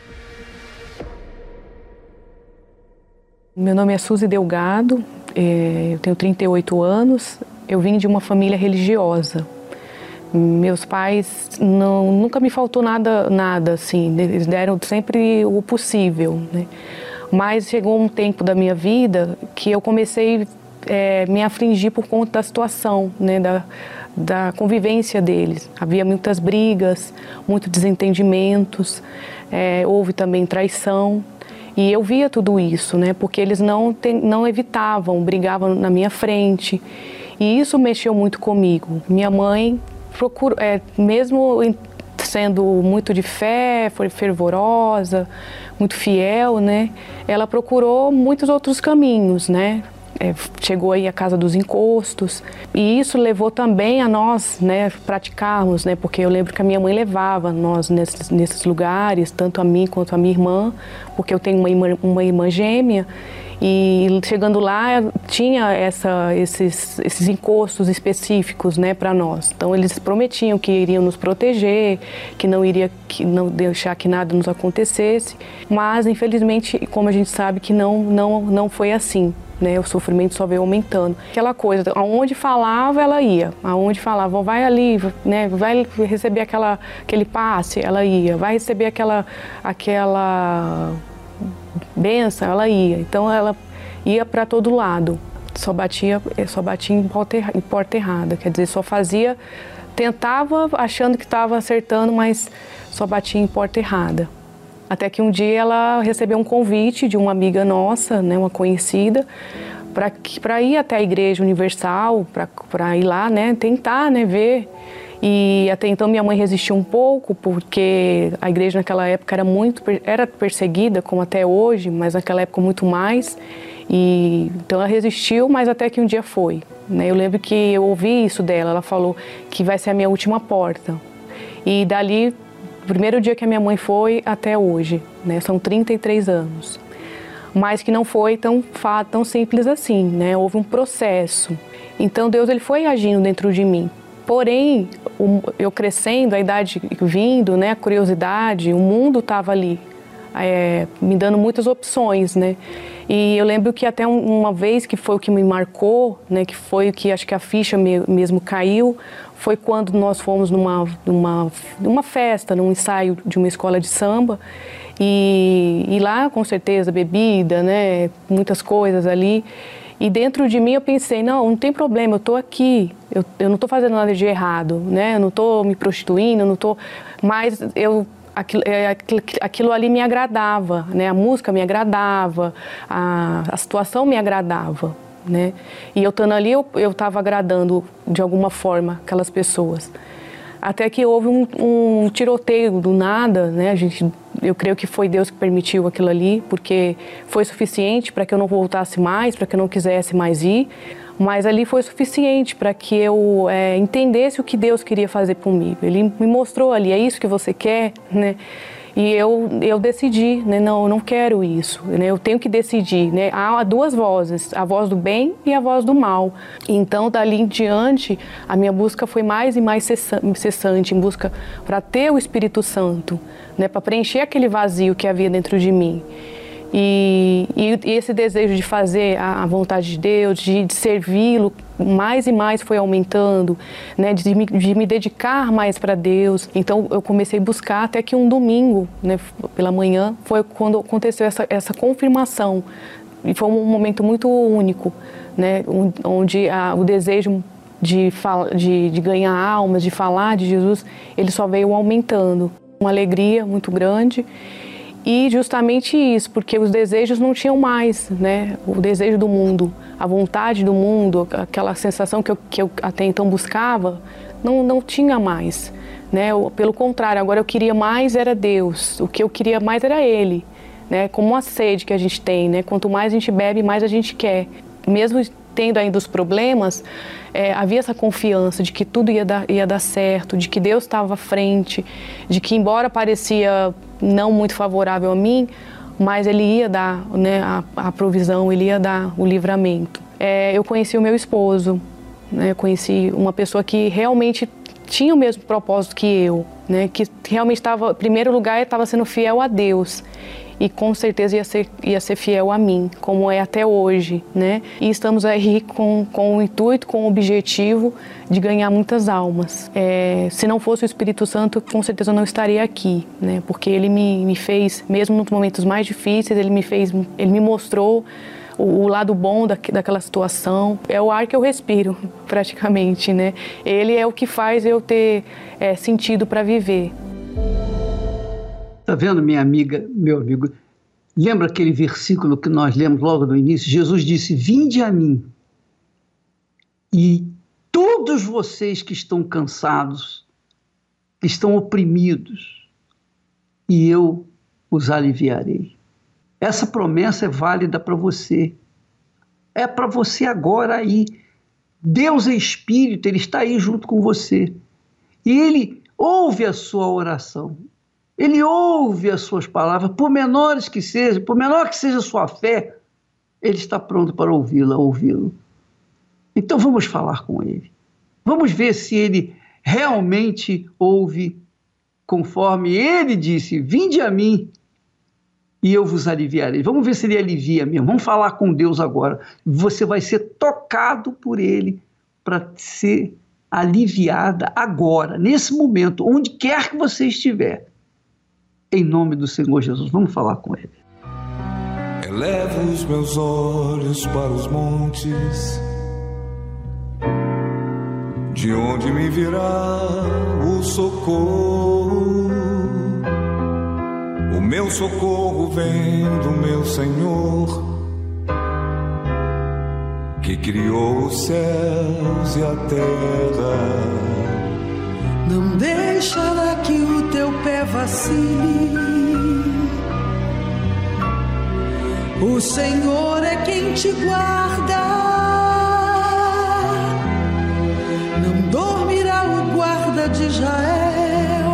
Meu nome é Suzy Delgado, é, eu tenho 38 anos, eu vim de uma família religiosa. Meus pais não, nunca me faltou nada, nada assim, eles deram sempre o possível, né? Mas chegou um tempo da minha vida que eu comecei é, me afligir por conta da situação, né? Da, da convivência deles. Havia muitas brigas, muitos desentendimentos, é, houve também traição. E eu via tudo isso, né? Porque eles não, te, não evitavam, brigavam na minha frente. E isso mexeu muito comigo. Minha mãe procurou, é, mesmo sendo muito de fé, foi fervorosa, muito fiel, né? Ela procurou muitos outros caminhos, né? É, chegou aí a casa dos encostos. E isso levou também a nós né, praticarmos, né, porque eu lembro que a minha mãe levava nós nesses, nesses lugares, tanto a mim quanto a minha irmã, porque eu tenho uma irmã, uma irmã gêmea. E chegando lá tinha essa, esses, esses encostos específicos né, para nós. Então eles prometiam que iriam nos proteger, que não iria que não deixar que nada nos acontecesse, mas infelizmente, como a gente sabe, que não, não, não foi assim né? O sofrimento só veio aumentando. Aquela coisa, aonde falava, ela ia. Aonde falava, vai ali, né? Vai receber aquela, aquele passe, ela ia. Vai receber aquela, aquela benção, ela ia. Então ela ia para todo lado. Só batia, só batia em porta, em porta errada. Quer dizer, só fazia, tentava achando que estava acertando, mas só batia em porta errada. Até que um dia ela recebeu um convite de uma amiga nossa, né, uma conhecida, para ir até a Igreja Universal, para ir lá, né, tentar, né, ver. E até então minha mãe resistiu um pouco, porque a igreja naquela época era muito era perseguida, como até hoje, mas naquela época muito mais. E então ela resistiu, mas até que um dia foi. Né? Eu lembro que eu ouvi isso dela, ela falou que vai ser a minha última porta. E dali o primeiro dia que a minha mãe foi até hoje, né? São 33 anos. Mas que não foi tão, tão simples assim, né? Houve um processo. Então Deus ele foi agindo dentro de mim. Porém, eu crescendo, a idade vindo, né, a curiosidade, o mundo estava ali, é, me dando muitas opções, né? E eu lembro que até uma vez que foi o que me marcou, né, que foi o que acho que a ficha mesmo caiu, foi quando nós fomos numa, numa, numa festa, num ensaio de uma escola de samba. E, e lá, com certeza, bebida, né? Muitas coisas ali. E dentro de mim eu pensei, não, não tem problema, eu estou aqui, eu, eu não estou fazendo nada de errado, né? Eu não estou me prostituindo, eu não estou... Mas eu Aquilo, é, aquilo, ali me agradava, né? A música me agradava, a, a situação me agradava né? E eu estando ali, eu estava agradando de alguma forma aquelas pessoas. Até que houve um, um, tiroteio do nada, né? A gente, eu creio que foi Deus que permitiu aquilo ali, porque foi suficiente para que eu não voltasse mais, para que eu não quisesse mais ir. Mas ali foi suficiente para que eu é, entendesse o que Deus queria fazer comigo. Ele me mostrou ali, é isso que você quer, né? E eu, eu decidi, né, não, eu não quero isso, né, eu tenho que decidir. Né, há duas vozes, a voz do bem e a voz do mal. Então, dali em diante, a minha busca foi mais e mais cessante, em busca para ter o Espírito Santo, né, para preencher aquele vazio que havia dentro de mim. E, e, e, esse desejo de fazer a, a vontade de Deus, de, de servi-lo mais e mais foi aumentando, né, de, me, de me dedicar mais para Deus. Então eu comecei a buscar até que um domingo, né, pela manhã, foi quando aconteceu essa, essa confirmação. E foi um momento muito único, né, onde a, o desejo de, de, de ganhar almas, de falar de Jesus, ele só veio aumentando. Uma alegria muito grande e justamente isso, porque os desejos não tinham mais, né? O desejo do mundo, a vontade do mundo, aquela sensação que eu, que eu até então buscava, não, não tinha mais, né? Pelo contrário, agora eu queria mais era Deus, o que eu queria mais era Ele, né? Como uma sede que a gente tem, né? Quanto mais a gente bebe, mais a gente quer. Mesmo tendo ainda os problemas, é, havia essa confiança de que tudo ia dar, ia dar certo, de que Deus estava à frente, de que embora parecia não muito favorável a mim, mas Ele ia dar né, a, a provisão, Ele ia dar o livramento. É, eu conheci o meu esposo, né, conheci uma pessoa que realmente tinha o mesmo propósito que eu, né, que realmente estava, em primeiro lugar, estava sendo fiel a Deus e com certeza ia ser, ia ser fiel a mim, como é até hoje, né? E estamos aí com, com o intuito, com o objetivo de ganhar muitas almas. É, se não fosse o Espírito Santo, com certeza eu não estaria aqui, né? Porque ele me, me fez, mesmo nos momentos mais difíceis, ele me fez, ele me mostrou o, lado bom da, daquela situação. É o ar que eu respiro, praticamente, né? Ele é o que faz eu ter é, sentido para viver. Está vendo, minha amiga, meu amigo? Lembra aquele versículo que nós lemos logo no início? Jesus disse: Vinde a mim, e todos vocês que estão cansados, que estão oprimidos, e eu os aliviarei. Essa promessa é válida para você. É para você agora aí. Deus é Espírito, Ele está aí junto com você. E Ele ouve a sua oração. Ele ouve as suas palavras, por menores que sejam, por menor que seja a sua fé, ele está pronto para ouvi-la, ouvi-lo. Então vamos falar com ele. Vamos ver se ele realmente ouve conforme ele disse: Vinde a mim e eu vos aliviarei. Vamos ver se ele alivia mesmo. Vamos falar com Deus agora. Você vai ser tocado por ele para ser aliviada agora, nesse momento, onde quer que você estiver em nome do Senhor Jesus. Vamos falar com Ele. Elevo os meus olhos para os montes, de onde me virá o socorro. O meu socorro vem do meu Senhor, que criou os céus e a terra. Não deixará que o teu pé vacile. O Senhor é quem te guarda. Não dormirá o guarda de Israel,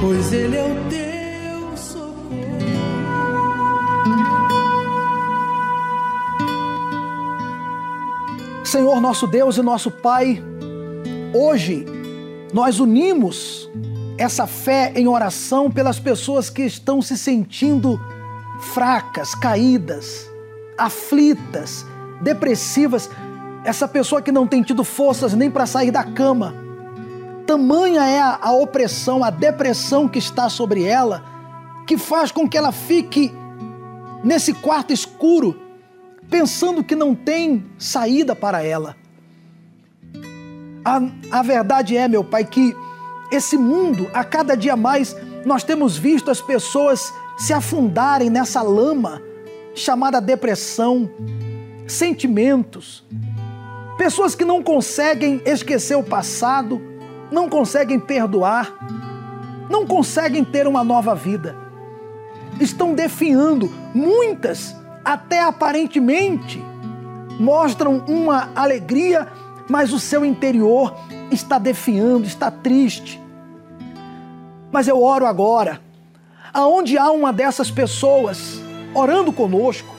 pois ele é o teu. Senhor nosso Deus e nosso Pai, Hoje, nós unimos essa fé em oração pelas pessoas que estão se sentindo fracas, caídas, aflitas, depressivas. Essa pessoa que não tem tido forças nem para sair da cama. Tamanha é a, a opressão, a depressão que está sobre ela, que faz com que ela fique nesse quarto escuro, pensando que não tem saída para ela. A, a verdade é, meu Pai, que esse mundo, a cada dia mais, nós temos visto as pessoas se afundarem nessa lama chamada depressão, sentimentos. Pessoas que não conseguem esquecer o passado, não conseguem perdoar, não conseguem ter uma nova vida. Estão definhando, muitas até aparentemente mostram uma alegria mas o seu interior está definhando, está triste. Mas eu oro agora, aonde há uma dessas pessoas orando conosco,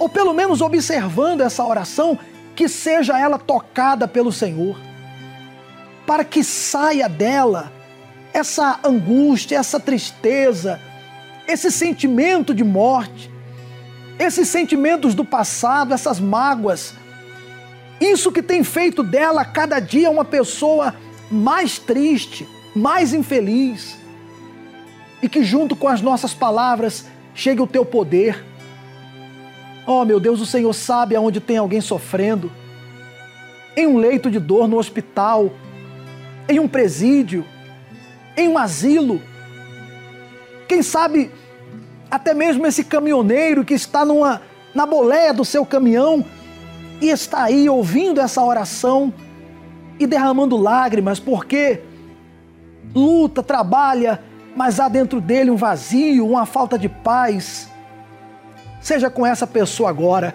ou pelo menos observando essa oração, que seja ela tocada pelo Senhor, para que saia dela essa angústia, essa tristeza, esse sentimento de morte, esses sentimentos do passado, essas mágoas, isso que tem feito dela cada dia uma pessoa mais triste, mais infeliz. E que junto com as nossas palavras chegue o teu poder. Oh, meu Deus, o Senhor sabe aonde tem alguém sofrendo. Em um leito de dor no hospital, em um presídio, em um asilo. Quem sabe até mesmo esse caminhoneiro que está numa, na boleia do seu caminhão e está aí ouvindo essa oração e derramando lágrimas, porque luta, trabalha, mas há dentro dele um vazio, uma falta de paz. Seja com essa pessoa agora,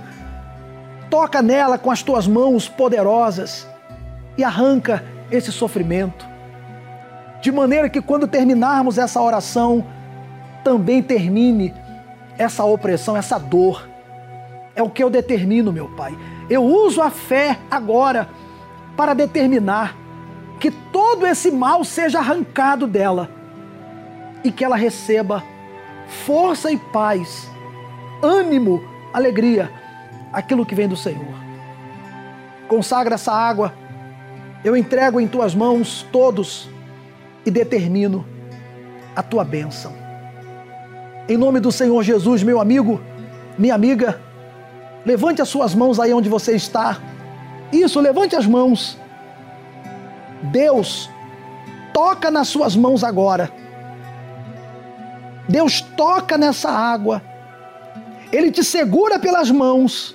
toca nela com as tuas mãos poderosas e arranca esse sofrimento. De maneira que quando terminarmos essa oração, também termine essa opressão, essa dor. É o que eu determino, meu Pai. Eu uso a fé agora para determinar que todo esse mal seja arrancado dela e que ela receba força e paz, ânimo, alegria, aquilo que vem do Senhor. Consagra essa água, eu entrego em tuas mãos todos e determino a tua bênção. Em nome do Senhor Jesus, meu amigo, minha amiga, levante as suas mãos aí onde você está. Isso, levante as mãos. Deus toca nas suas mãos agora. Deus toca nessa água. Ele te segura pelas mãos.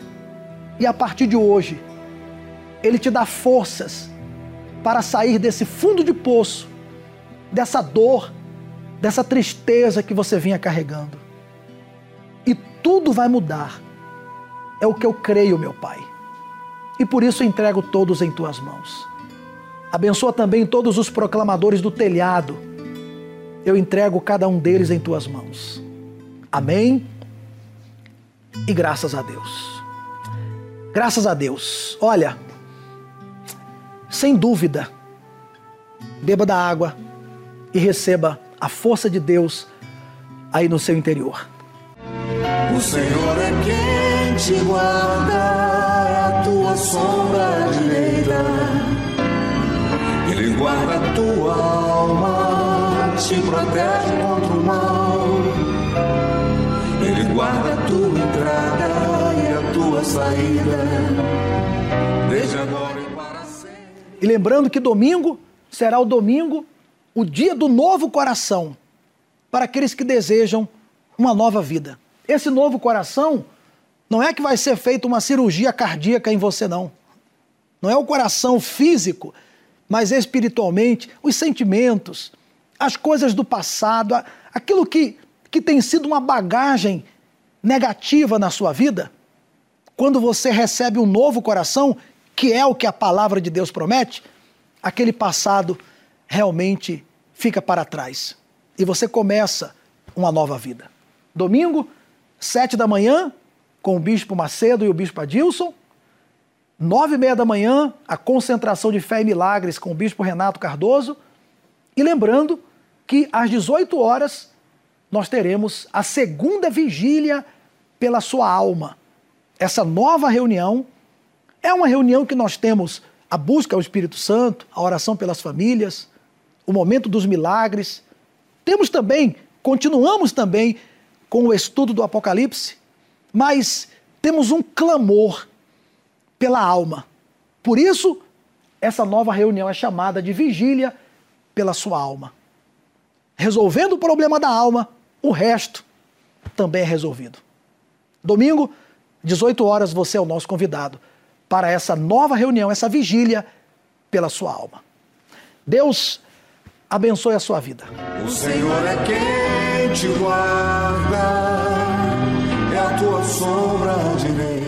E a partir de hoje, Ele te dá forças para sair desse fundo de poço, dessa dor, dessa tristeza que você vinha carregando. E tudo vai mudar. É o que eu creio, meu Pai. E por isso entrego todos em tuas mãos. Abençoa também todos os proclamadores do telhado. Eu entrego cada um deles em tuas mãos. Amém. E graças a Deus. Graças a Deus. Olha, sem dúvida, beba da água e receba a força de Deus aí no seu interior. O Senhor é quem te guarda, a tua sombra direita. Ele guarda a tua alma, te protege contra o mal. Ele guarda a tua entrada e a tua saída, desde agora e para sempre. E lembrando que domingo será o domingo, o dia do novo coração, para aqueles que desejam uma nova vida. Esse novo coração não é que vai ser feita uma cirurgia cardíaca em você, não. Não é o coração físico, mas espiritualmente, os sentimentos, as coisas do passado, aquilo que, que tem sido uma bagagem negativa na sua vida. Quando você recebe um novo coração, que é o que a palavra de Deus promete, aquele passado realmente fica para trás. E você começa uma nova vida. Domingo, sete da manhã, com o Bispo Macedo e o Bispo Adilson. Nove e meia da manhã, a concentração de fé e milagres com o Bispo Renato Cardoso. E lembrando que às 18 horas nós teremos a segunda vigília pela sua alma. Essa nova reunião é uma reunião que nós temos a busca ao Espírito Santo, a oração pelas famílias, o momento dos milagres. Temos também, continuamos também com o estudo do Apocalipse, mas temos um clamor pela alma. Por isso, essa nova reunião é chamada de vigília pela sua alma. Resolvendo o problema da alma, o resto também é resolvido. Domingo, 18 horas, você é o nosso convidado para essa nova reunião, essa vigília pela sua alma. Deus abençoe a sua vida. O Senhor é quem te guarda, tua sombra direita.